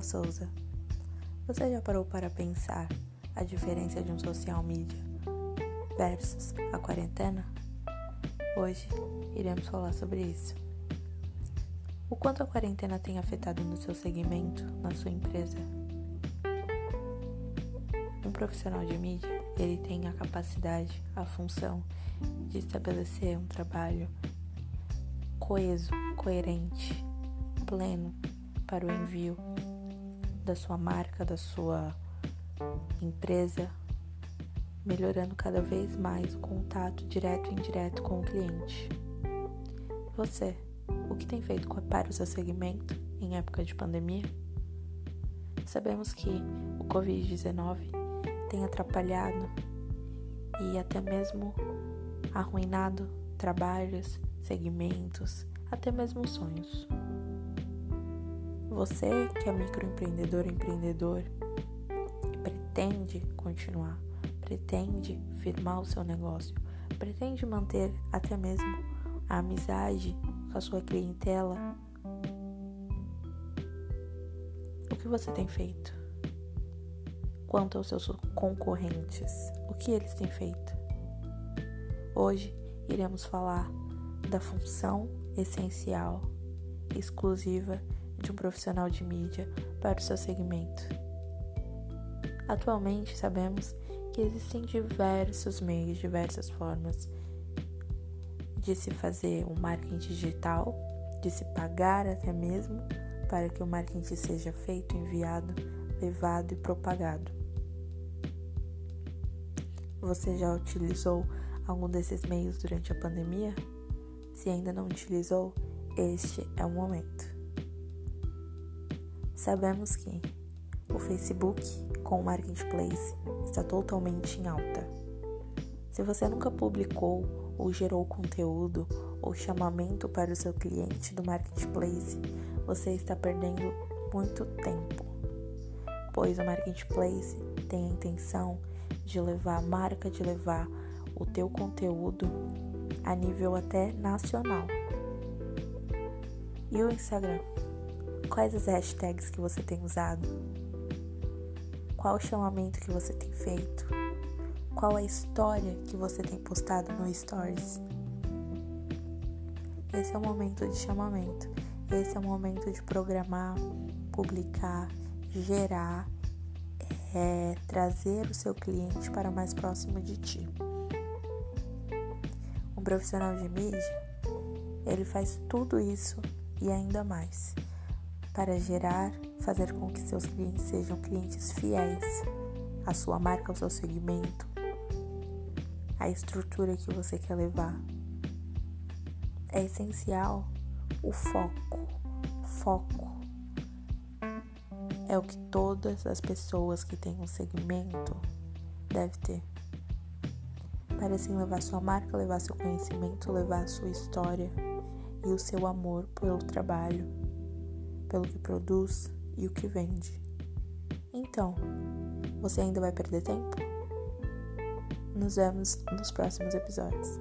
Paula Souza. Você já parou para pensar a diferença de um social media versus a quarentena? Hoje iremos falar sobre isso. O quanto a quarentena tem afetado no seu segmento, na sua empresa? Um profissional de mídia, ele tem a capacidade, a função de estabelecer um trabalho coeso, coerente, pleno para o envio da sua marca, da sua empresa, melhorando cada vez mais o contato direto e indireto com o cliente. Você, o que tem feito para o seu segmento em época de pandemia? Sabemos que o Covid-19 tem atrapalhado e até mesmo arruinado trabalhos, segmentos, até mesmo sonhos. Você que é microempreendedor ou empreendedor e pretende continuar, pretende firmar o seu negócio, pretende manter até mesmo a amizade com a sua clientela, o que você tem feito? Quanto aos seus concorrentes, o que eles têm feito? Hoje iremos falar da função essencial, exclusiva de um profissional de mídia para o seu segmento. Atualmente sabemos que existem diversos meios, diversas formas de se fazer um marketing digital, de se pagar até mesmo para que o marketing seja feito, enviado, levado e propagado. Você já utilizou algum desses meios durante a pandemia? Se ainda não utilizou, este é o momento. Sabemos que o Facebook com o Marketplace está totalmente em alta. Se você nunca publicou ou gerou conteúdo ou chamamento para o seu cliente do Marketplace, você está perdendo muito tempo, pois o Marketplace tem a intenção de levar a marca, de levar o teu conteúdo a nível até nacional. E o Instagram? Quais as hashtags que você tem usado? Qual o chamamento que você tem feito? Qual a história que você tem postado no Stories? Esse é o momento de chamamento. Esse é o momento de programar, publicar, gerar, é, trazer o seu cliente para mais próximo de ti. Um profissional de mídia, ele faz tudo isso e ainda mais para gerar, fazer com que seus clientes sejam clientes fiéis à sua marca, ao seu segmento, à estrutura que você quer levar. É essencial o foco. Foco é o que todas as pessoas que têm um segmento devem ter. Para assim levar sua marca, levar seu conhecimento, levar sua história e o seu amor pelo trabalho pelo que produz e o que vende. Então, você ainda vai perder tempo? Nos vemos nos próximos episódios.